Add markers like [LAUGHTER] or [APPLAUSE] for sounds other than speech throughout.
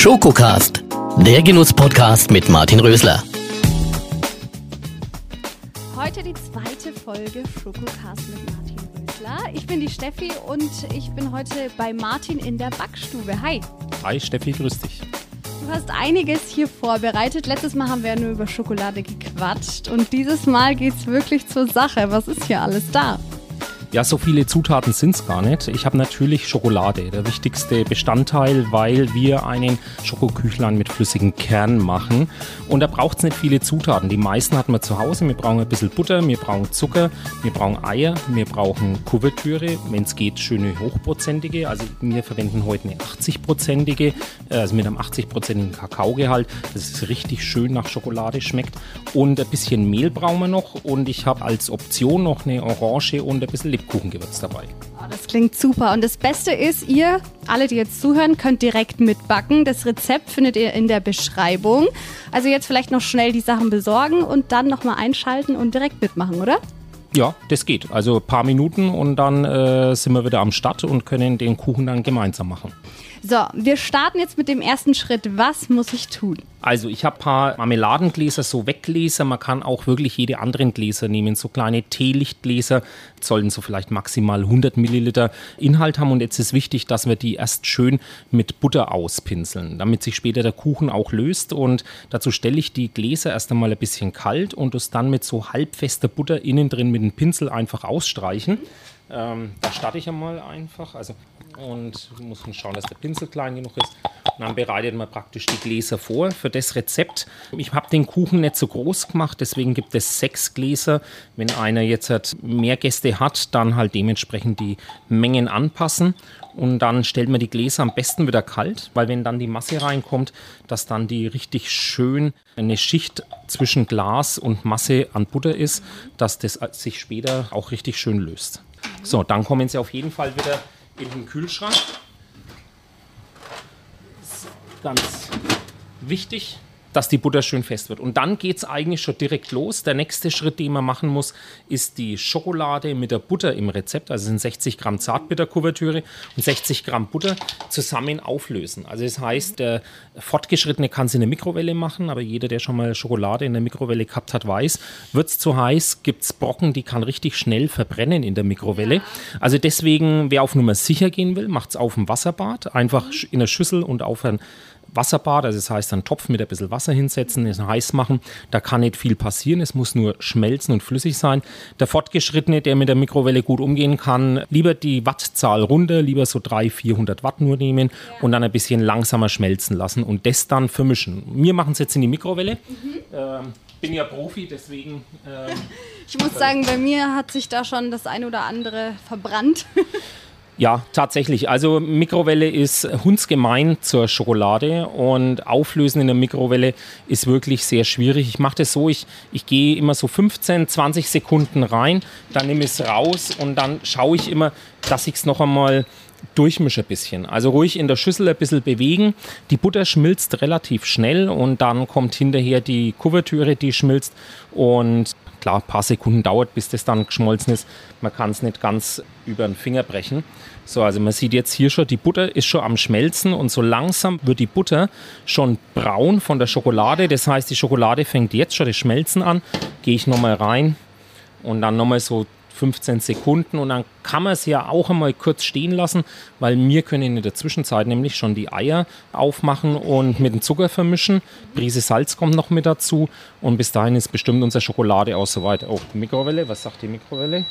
Schokocast, der Genuss-Podcast mit Martin Rösler. Heute die zweite Folge Schokocast mit Martin Rösler. Ich bin die Steffi und ich bin heute bei Martin in der Backstube. Hi. Hi Steffi, grüß dich. Du hast einiges hier vorbereitet. Letztes Mal haben wir ja nur über Schokolade gequatscht und dieses Mal geht es wirklich zur Sache. Was ist hier alles da? Ja, so viele Zutaten sind es gar nicht. Ich habe natürlich Schokolade, der wichtigste Bestandteil, weil wir einen Schokoküchlein mit flüssigem Kern machen. Und da braucht es nicht viele Zutaten. Die meisten hat man zu Hause. Wir brauchen ein bisschen Butter, wir brauchen Zucker, wir brauchen Eier, wir brauchen Kuvertüre, wenn es geht, schöne hochprozentige. Also wir verwenden heute eine 80-prozentige, äh, also mit einem 80-prozentigen Kakaogehalt. Das ist richtig schön nach Schokolade schmeckt. Und ein bisschen Mehl brauchen wir noch. Und ich habe als Option noch eine Orange und ein bisschen Lebkuchengewürz dabei. Oh, das klingt super. Und das Beste ist, ihr, alle, die jetzt zuhören, könnt direkt mitbacken. Das Rezept findet ihr in der Beschreibung. Also jetzt vielleicht noch schnell die Sachen besorgen und dann nochmal einschalten und direkt mitmachen, oder? Ja, das geht. Also ein paar Minuten und dann äh, sind wir wieder am Start und können den Kuchen dann gemeinsam machen. So, wir starten jetzt mit dem ersten Schritt. Was muss ich tun? Also ich habe ein paar Marmeladengläser, so Weggläser. Man kann auch wirklich jede anderen Gläser nehmen. So kleine Teelichtgläser sollten so vielleicht maximal 100 Milliliter Inhalt haben. Und jetzt ist wichtig, dass wir die erst schön mit Butter auspinseln, damit sich später der Kuchen auch löst. Und dazu stelle ich die Gläser erst einmal ein bisschen kalt und das dann mit so halbfester Butter innen drin mit dem Pinsel einfach ausstreichen. Ähm, da starte ich einmal einfach. Also, und muss man schauen, dass der Pinsel klein genug ist. Und dann bereitet man praktisch die Gläser vor für das Rezept. Ich habe den Kuchen nicht so groß gemacht, deswegen gibt es sechs Gläser. Wenn einer jetzt halt mehr Gäste hat, dann halt dementsprechend die Mengen anpassen. Und dann stellt man die Gläser am besten wieder kalt, weil wenn dann die Masse reinkommt, dass dann die richtig schön eine Schicht zwischen Glas und Masse an Butter ist, dass das sich später auch richtig schön löst. So, dann kommen sie auf jeden Fall wieder in den Kühlschrank. Ganz wichtig dass die Butter schön fest wird. Und dann geht es eigentlich schon direkt los. Der nächste Schritt, den man machen muss, ist die Schokolade mit der Butter im Rezept. Also sind 60 Gramm Zartbitterkuvertüre und 60 Gramm Butter zusammen auflösen. Also das heißt, der Fortgeschrittene kann es in der Mikrowelle machen, aber jeder, der schon mal Schokolade in der Mikrowelle gehabt hat, weiß, wird es zu heiß, gibt es Brocken, die kann richtig schnell verbrennen in der Mikrowelle. Also deswegen, wer auf Nummer sicher gehen will, macht es auf dem Wasserbad, einfach in der Schüssel und auf ein Wasserbad, also das heißt einen Topf mit ein bisschen Wasser hinsetzen, es heiß machen. Da kann nicht viel passieren, es muss nur schmelzen und flüssig sein. Der Fortgeschrittene, der mit der Mikrowelle gut umgehen kann, lieber die Wattzahl runter, lieber so 300, 400 Watt nur nehmen und dann ein bisschen langsamer schmelzen lassen und das dann vermischen. Wir machen es jetzt in die Mikrowelle. Mhm. Ähm, bin ja Profi, deswegen. Ähm, [LAUGHS] ich muss sagen, bei mir hat sich da schon das ein oder andere verbrannt. [LAUGHS] Ja, tatsächlich. Also Mikrowelle ist hundsgemein zur Schokolade und Auflösen in der Mikrowelle ist wirklich sehr schwierig. Ich mache das so, ich, ich gehe immer so 15, 20 Sekunden rein, dann nehme ich es raus und dann schaue ich immer, dass ich es noch einmal durchmische ein bisschen. Also ruhig in der Schüssel ein bisschen bewegen. Die Butter schmilzt relativ schnell und dann kommt hinterher die Kuvertüre, die schmilzt und klar, ein paar Sekunden dauert, bis das dann geschmolzen ist. Man kann es nicht ganz über den Finger brechen. So, also man sieht jetzt hier schon, die Butter ist schon am Schmelzen und so langsam wird die Butter schon braun von der Schokolade. Das heißt, die Schokolade fängt jetzt schon das Schmelzen an. Gehe ich nochmal rein und dann nochmal so 15 Sekunden und dann kann man es ja auch einmal kurz stehen lassen, weil wir können in der Zwischenzeit nämlich schon die Eier aufmachen und mit dem Zucker vermischen. Prise Salz kommt noch mit dazu und bis dahin ist bestimmt unsere Schokolade auch soweit. Oh, Mikrowelle, was sagt die Mikrowelle?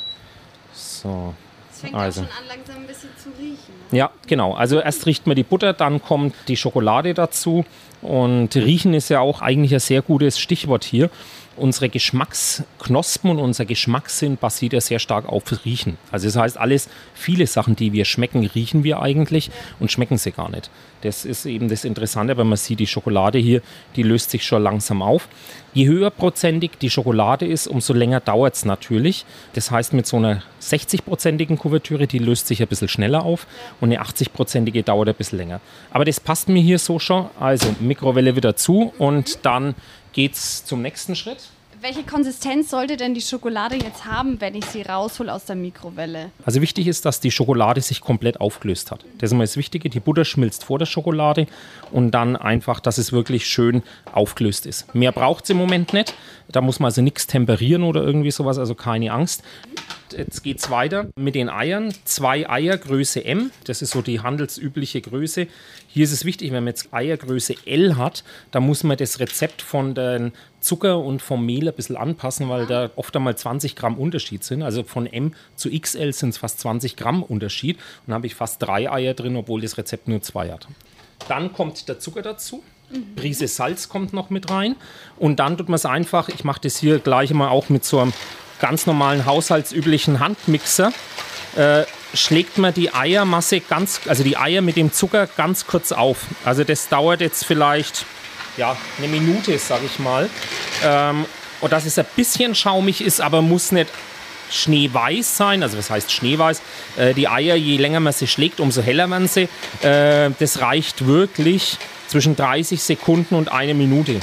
So, es fängt also. auch schon an, langsam ein bisschen zu riechen. Ja, genau. Also erst riecht man die Butter, dann kommt die Schokolade dazu. Und riechen ist ja auch eigentlich ein sehr gutes Stichwort hier unsere Geschmacksknospen und unser Geschmackssinn basiert ja sehr stark auf Riechen. Also das heißt, alles, viele Sachen, die wir schmecken, riechen wir eigentlich und schmecken sie gar nicht. Das ist eben das Interessante, weil man sieht, die Schokolade hier, die löst sich schon langsam auf. Je höher prozentig die Schokolade ist, umso länger dauert es natürlich. Das heißt, mit so einer 60-prozentigen Kuvertüre, die löst sich ein bisschen schneller auf und eine 80-prozentige dauert ein bisschen länger. Aber das passt mir hier so schon. Also Mikrowelle wieder zu und dann geht es zum nächsten Schritt. Welche Konsistenz sollte denn die Schokolade jetzt haben, wenn ich sie raushole aus der Mikrowelle? Also wichtig ist, dass die Schokolade sich komplett aufgelöst hat. Das ist immer das Wichtige. Die Butter schmilzt vor der Schokolade und dann einfach, dass es wirklich schön aufgelöst ist. Mehr braucht es im Moment nicht. Da muss man also nichts temperieren oder irgendwie sowas, also keine Angst. Jetzt geht es weiter mit den Eiern. Zwei Eier Größe M, das ist so die handelsübliche Größe. Hier ist es wichtig, wenn man jetzt Eiergröße L hat, da muss man das Rezept von den Zucker und vom Mehl ein bisschen anpassen, weil da oft einmal 20 Gramm Unterschied sind. Also von M zu XL sind es fast 20 Gramm Unterschied. Und dann habe ich fast drei Eier drin, obwohl das Rezept nur zwei hat. Dann kommt der Zucker dazu. Prise Salz kommt noch mit rein. Und dann tut man es einfach, ich mache das hier gleich mal auch mit so einem ganz normalen haushaltsüblichen Handmixer. Äh, schlägt man die Eiermasse ganz, also die Eier mit dem Zucker ganz kurz auf. Also das dauert jetzt vielleicht ja, eine Minute, sage ich mal. Ähm, und dass es ein bisschen schaumig ist, aber muss nicht schneeweiß sein. Also was heißt schneeweiß? Äh, die Eier, je länger man sie schlägt, umso heller werden sie. Äh, das reicht wirklich zwischen 30 Sekunden und eine Minute.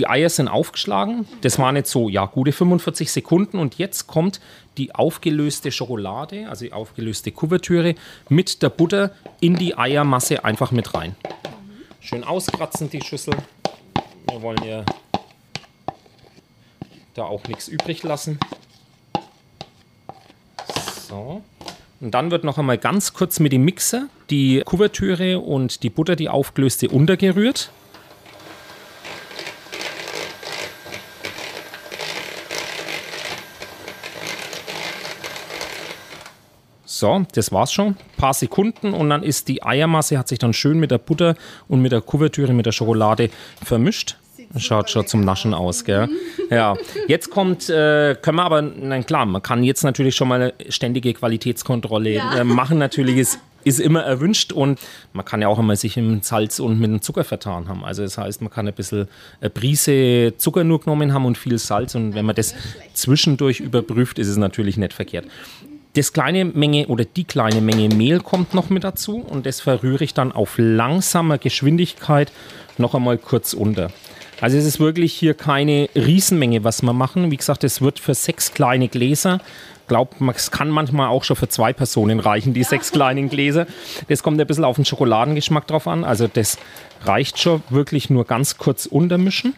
Die Eier sind aufgeschlagen. Das waren jetzt so, ja, gute 45 Sekunden. Und jetzt kommt die aufgelöste Schokolade, also die aufgelöste Kuvertüre, mit der Butter in die Eiermasse einfach mit rein. Schön auskratzen die Schüssel. Wir wollen ja da auch nichts übrig lassen. So. Und dann wird noch einmal ganz kurz mit dem Mixer die Kuvertüre und die Butter, die aufgelöste, untergerührt. So, das war's schon. Ein paar Sekunden und dann ist die Eiermasse, hat sich dann schön mit der Butter und mit der Kuvertüre, mit der Schokolade vermischt. Schaut schon zum Naschen aus, gell? Ja. Jetzt kommt, äh, können wir aber, nein klar, man kann jetzt natürlich schon mal eine ständige Qualitätskontrolle Ja. äh, machen. Natürlich ist, ist immer erwünscht und man kann ja auch einmal sich im Salz und mit dem Zucker vertan haben. Also das heißt, man kann ein bisschen eine Prise Zucker nur genommen haben und viel Salz und wenn man das zwischendurch überprüft, ist es natürlich nicht verkehrt. Das kleine Menge oder die kleine Menge Mehl kommt noch mit dazu und das verrühre ich dann auf langsamer Geschwindigkeit noch einmal kurz unter. Also es ist wirklich hier keine Riesenmenge, was wir machen. Wie gesagt, es wird für sechs kleine Gläser. Glaubt, es kann manchmal auch schon für zwei Personen reichen, die sechs kleinen Gläser. Das kommt ein bisschen auf den Schokoladengeschmack drauf an. Also das reicht schon wirklich nur ganz kurz untermischen.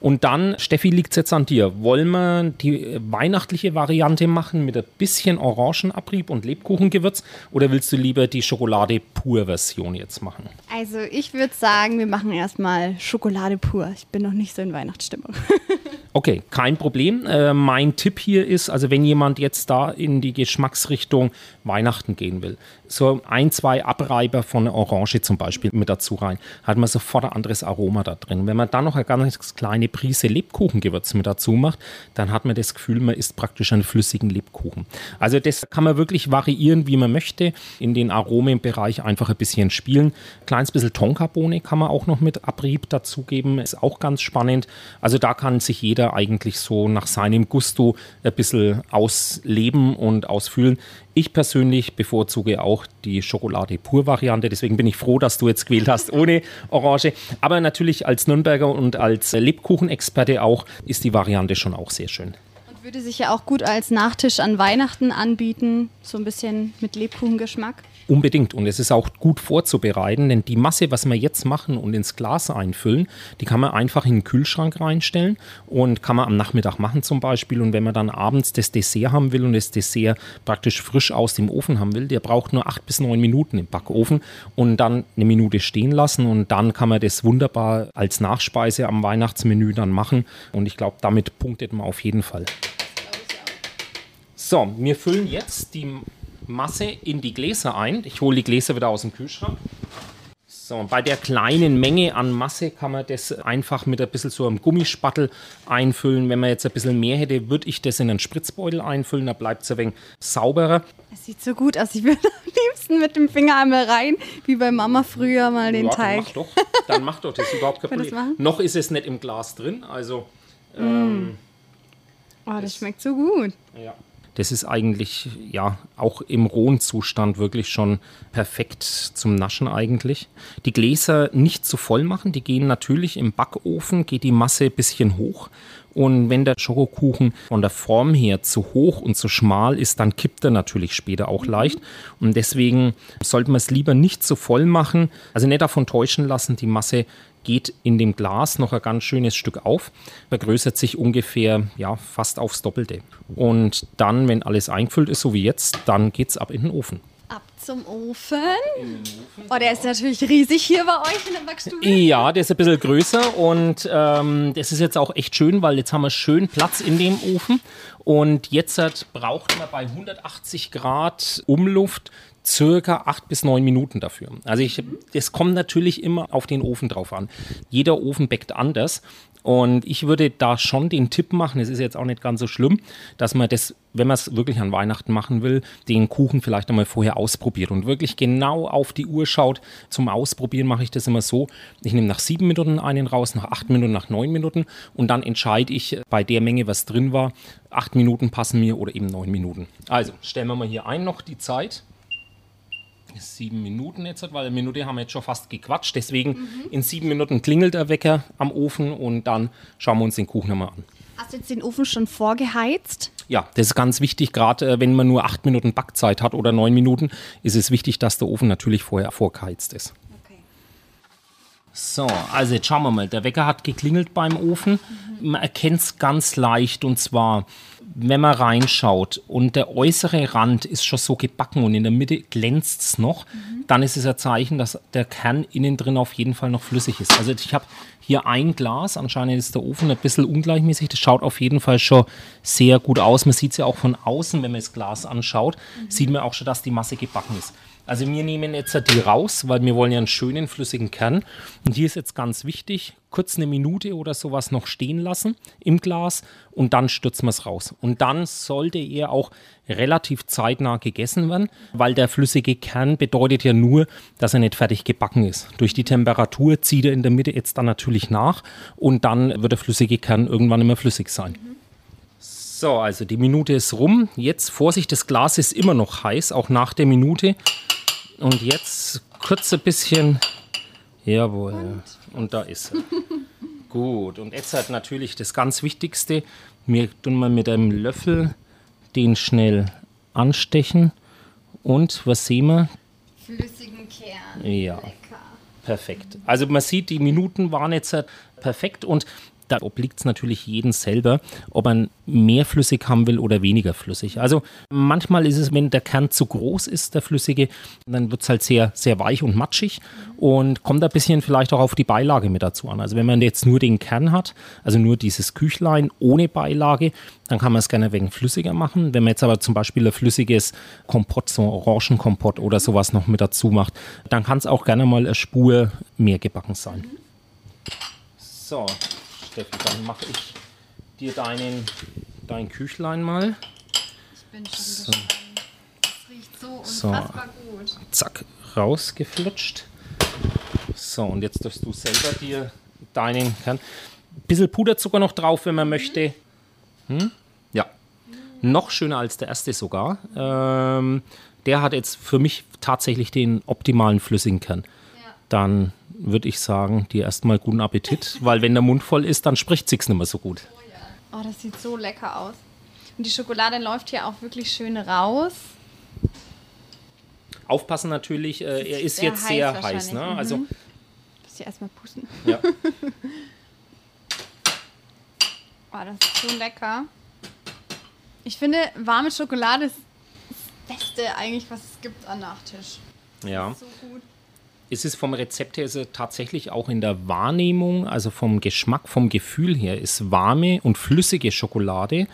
Und dann, Steffi, liegt es jetzt an dir. Wollen wir die weihnachtliche Variante machen mit ein bisschen Orangenabrieb und Lebkuchengewürz oder willst du lieber die Schokolade-Pur-Version jetzt machen? Also ich würde sagen, wir machen erstmal Schokolade pur. Ich bin noch nicht so in Weihnachtsstimmung. [LAUGHS] Okay, kein Problem. Äh, mein Tipp hier ist, also wenn jemand jetzt da in die Geschmacksrichtung Weihnachten gehen will, so ein, zwei Abreiber von Orange zum Beispiel mit dazu rein, hat man sofort ein anderes Aroma da drin. Wenn man dann noch eine ganz kleine Prise Lebkuchengewürz mit dazu macht, dann hat man das Gefühl, man isst praktisch einen flüssigen Lebkuchen. Also das kann man wirklich variieren, wie man möchte. In den Aromenbereich einfach ein bisschen spielen. Kleines bisschen Tonkabohne kann man auch noch mit Abrieb dazugeben, ist auch ganz spannend. Also da kann sich jeder eigentlich so nach seinem Gusto ein bisschen ausleben und ausfüllen. Ich persönlich bevorzuge auch die Schokolade-Pur-Variante, deswegen bin ich froh, dass du jetzt gewählt hast ohne Orange. Aber natürlich als Nürnberger und als Lebkuchenexperte auch ist die Variante schon auch sehr schön. Und würde sich ja auch gut als Nachtisch an Weihnachten anbieten, so ein bisschen mit Lebkuchengeschmack. Unbedingt. Und es ist auch gut vorzubereiten, denn die Masse, was wir jetzt machen und ins Glas einfüllen, die kann man einfach in den Kühlschrank reinstellen und kann man am Nachmittag machen zum Beispiel. Und wenn man dann abends das Dessert haben will und das Dessert praktisch frisch aus dem Ofen haben will, der braucht nur acht bis neun Minuten im Backofen und dann eine Minute stehen lassen und dann kann man das wunderbar als Nachspeise am Weihnachtsmenü dann machen. Und ich glaube, damit punktet man auf jeden Fall. So, wir füllen jetzt die Masse in die Gläser ein. Ich hole die Gläser wieder aus dem Kühlschrank. So, bei der kleinen Menge an Masse kann man das einfach mit ein bisschen so einem Gummispattel einfüllen. Wenn man jetzt ein bisschen mehr hätte, würde ich das in einen Spritzbeutel einfüllen, da bleibt es ein wenig sauberer. Es sieht so gut aus. Ich würde am liebsten mit dem Finger einmal rein, wie bei Mama früher mal den ja, Teig. Dann mach doch, dann mach doch, das ist überhaupt kein das Problem. Noch ist es nicht im Glas drin, also Oh, das schmeckt so gut. ja. Das ist eigentlich ja auch im rohen Zustand wirklich schon perfekt zum Naschen eigentlich. Die Gläser nicht zu voll machen, die gehen natürlich im Backofen, geht die Masse ein bisschen hoch. Und wenn der Schokokuchen von der Form her zu hoch und zu schmal ist, dann kippt er natürlich später auch leicht. Und deswegen sollte man es lieber nicht zu voll machen. Also nicht davon täuschen lassen, die Masse geht in dem Glas noch ein ganz schönes Stück auf, vergrößert sich ungefähr ja, fast aufs Doppelte. Und dann, wenn alles eingefüllt ist, so wie jetzt, dann geht es ab in den Ofen. Ab zum Ofen. Oh, der ist natürlich riesig hier bei euch in der Backstube. Ja, der ist ein bisschen größer und ähm, das ist jetzt auch echt schön, weil jetzt haben wir schön Platz in dem Ofen. Und jetzt braucht man bei 180 Grad Umluft circa acht bis neun Minuten dafür. Also ich, es kommt natürlich immer auf den Ofen drauf an. Jeder Ofen backt anders. Und ich würde da schon den Tipp machen, es ist jetzt auch nicht ganz so schlimm, dass man das, wenn man es wirklich an Weihnachten machen will, den Kuchen vielleicht einmal vorher ausprobiert und wirklich genau auf die Uhr schaut. Zum Ausprobieren mache ich das immer so, ich nehme nach sieben Minuten einen raus, nach acht Minuten, nach neun Minuten und dann entscheide ich bei der Menge, was drin war, acht Minuten passen mir oder eben neun Minuten. Also stellen wir mal hier ein noch die Zeit sieben Minuten jetzt, weil eine Minute haben wir jetzt schon fast gequatscht. Deswegen mhm. in sieben Minuten klingelt der Wecker am Ofen und dann schauen wir uns den Kuchen nochmal an. Hast du jetzt den Ofen schon vorgeheizt? Ja, das ist ganz wichtig, gerade äh, wenn man nur acht Minuten Backzeit hat oder neun Minuten, ist es wichtig, dass der Ofen natürlich vorher vorgeheizt ist. Okay. So, also jetzt schauen wir mal. Der Wecker hat geklingelt beim Ofen. Mhm. Man erkennt es ganz leicht und zwar wenn man reinschaut und der äußere Rand ist schon so gebacken und in der Mitte glänzt es noch, mhm. dann ist es ein Zeichen, dass der Kern innen drin auf jeden Fall noch flüssig ist. Also ich habe hier ein Glas, anscheinend ist der Ofen ein bisschen ungleichmäßig, das schaut auf jeden Fall schon sehr gut aus. Man sieht es ja auch von außen, wenn man das Glas anschaut, mhm. sieht man auch schon, dass die Masse gebacken ist. Also wir nehmen jetzt die raus, weil wir wollen ja einen schönen flüssigen Kern. Und hier ist jetzt ganz wichtig, kurz eine Minute oder sowas noch stehen lassen im Glas und dann stürzen wir es raus. Und dann sollte er auch relativ zeitnah gegessen werden, weil der flüssige Kern bedeutet ja nur, dass er nicht fertig gebacken ist. Durch die Temperatur zieht er in der Mitte jetzt dann natürlich nach und dann wird der flüssige Kern irgendwann immer flüssig sein. So, also die Minute ist rum. Jetzt Vorsicht, das Glas ist immer noch heiß, auch nach der Minute. Und jetzt kurz ein bisschen. Jawohl. Und, und da ist er. [LAUGHS] Gut. Und jetzt hat natürlich das ganz Wichtigste. Wir tun mal mit einem Löffel den schnell anstechen. Und was sehen wir? Flüssigen Kern. Ja. Lecker. Perfekt. Also man sieht, die Minuten waren jetzt perfekt und da obliegt es natürlich jeden selber, ob man mehr flüssig haben will oder weniger flüssig. Also manchmal ist es, wenn der Kern zu groß ist, der flüssige, dann wird es halt sehr, sehr weich und matschig und kommt ein bisschen vielleicht auch auf die Beilage mit dazu an. Also wenn man jetzt nur den Kern hat, also nur dieses Küchlein ohne Beilage, dann kann man es gerne wenig flüssiger machen. Wenn man jetzt aber zum Beispiel ein flüssiges Kompott, so Orangenkompott oder sowas noch mit dazu macht, dann kann es auch gerne mal eine Spur mehr gebacken sein. So, Steffi, dann mache ich dir deinen, dein Küchlein mal. Ich bin schon so. gespannt. Das riecht so unfassbar so. gut. Zack, rausgeflutscht. So, und jetzt darfst du selber dir deinen Kern. Bisschen Puderzucker noch drauf, wenn man mhm. möchte. Hm? Ja. Mhm. Noch schöner als der erste sogar. Ähm, der hat jetzt für mich tatsächlich den optimalen flüssigen Kern. Ja. Dann würde ich sagen, dir erstmal guten Appetit, weil wenn der Mund voll ist, dann spricht sich's nicht mehr so gut. Oh, das sieht so lecker aus. Und die Schokolade läuft hier auch wirklich schön raus. Aufpassen natürlich, äh, er ist sehr jetzt sehr heiß. Ne? Mhm. Also, Lass hier erstmal pusten. Ja. [LAUGHS] oh, das ist so lecker. Ich finde, warme Schokolade ist das Beste eigentlich, was es gibt an Nachtisch. Ja. so gut ist es vom Rezept her ist tatsächlich auch in der Wahrnehmung, also vom Geschmack, vom Gefühl her, ist warme und flüssige Schokolade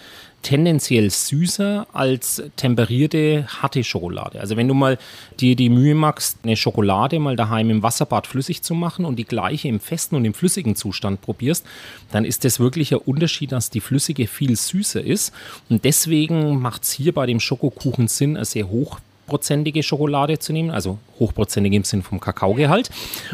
tendenziell süßer als temperierte, harte Schokolade. Also wenn du mal dir die Mühe machst, eine Schokolade mal daheim im Wasserbad flüssig zu machen und die gleiche im festen und im flüssigen Zustand probierst, dann ist das wirklich ein Unterschied, dass die flüssige viel süßer ist. Und deswegen macht es hier bei dem Schokokuchen Sinn, eine sehr hoch hochprozentige Schokolade zu nehmen, also hochprozentig im Sinn vom Kakaogehalt.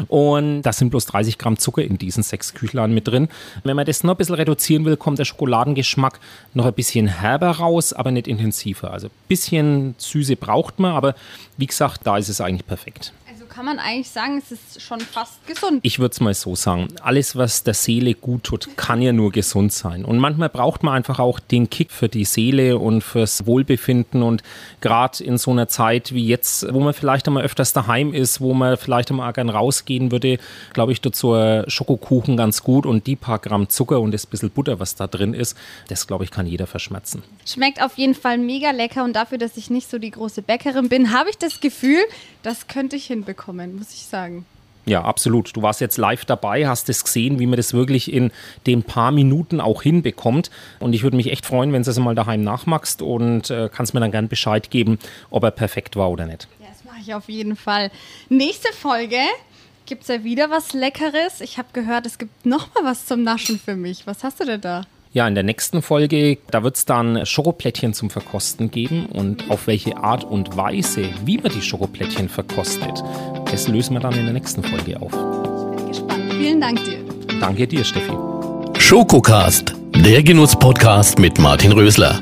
Und da sind bloß 30 Gramm Zucker in diesen sechs Küchlern mit drin. Wenn man das noch ein bisschen reduzieren will, kommt der Schokoladengeschmack noch ein bisschen herber raus, aber nicht intensiver. Also ein bisschen Süße braucht man, aber wie gesagt, da ist es eigentlich perfekt kann man eigentlich sagen, es ist schon fast gesund. Ich würde es mal so sagen. Alles, was der Seele gut tut, kann ja nur gesund sein. Und manchmal braucht man einfach auch den Kick für die Seele und fürs Wohlbefinden. Und gerade in so einer Zeit wie jetzt, wo man vielleicht einmal öfters daheim ist, wo man vielleicht einmal gern rausgehen würde, glaube ich, dazu Schokokuchen ganz gut und die paar Gramm Zucker und das bisschen Butter, was da drin ist, das glaube ich, kann jeder verschmerzen. Schmeckt auf jeden Fall mega lecker und dafür, dass ich nicht so die große Bäckerin bin, habe ich das Gefühl, das könnte ich hinbekommen bekommen, muss ich sagen. Ja, absolut. Du warst jetzt live dabei, hast es gesehen, wie man das wirklich in den paar Minuten auch hinbekommt. Und ich würde mich echt freuen, wenn du es mal daheim nachmachst und äh, kannst mir dann gern Bescheid geben, ob er perfekt war oder nicht. Ja, das mache ich auf jeden Fall. Nächste Folge gibt es ja wieder was Leckeres. Ich habe gehört, es gibt noch mal was zum Naschen für mich. Was hast du denn da? Ja, in der nächsten Folge, da wird es dann Schokoplättchen zum Verkosten geben und auf welche Art und Weise, wie man die Schokoplättchen verkostet, das lösen wir dann in der nächsten Folge auf. Ich bin gespannt. Vielen Dank dir. Danke dir, Steffi. Schokocast, der Genuss-Podcast mit Martin Rösler.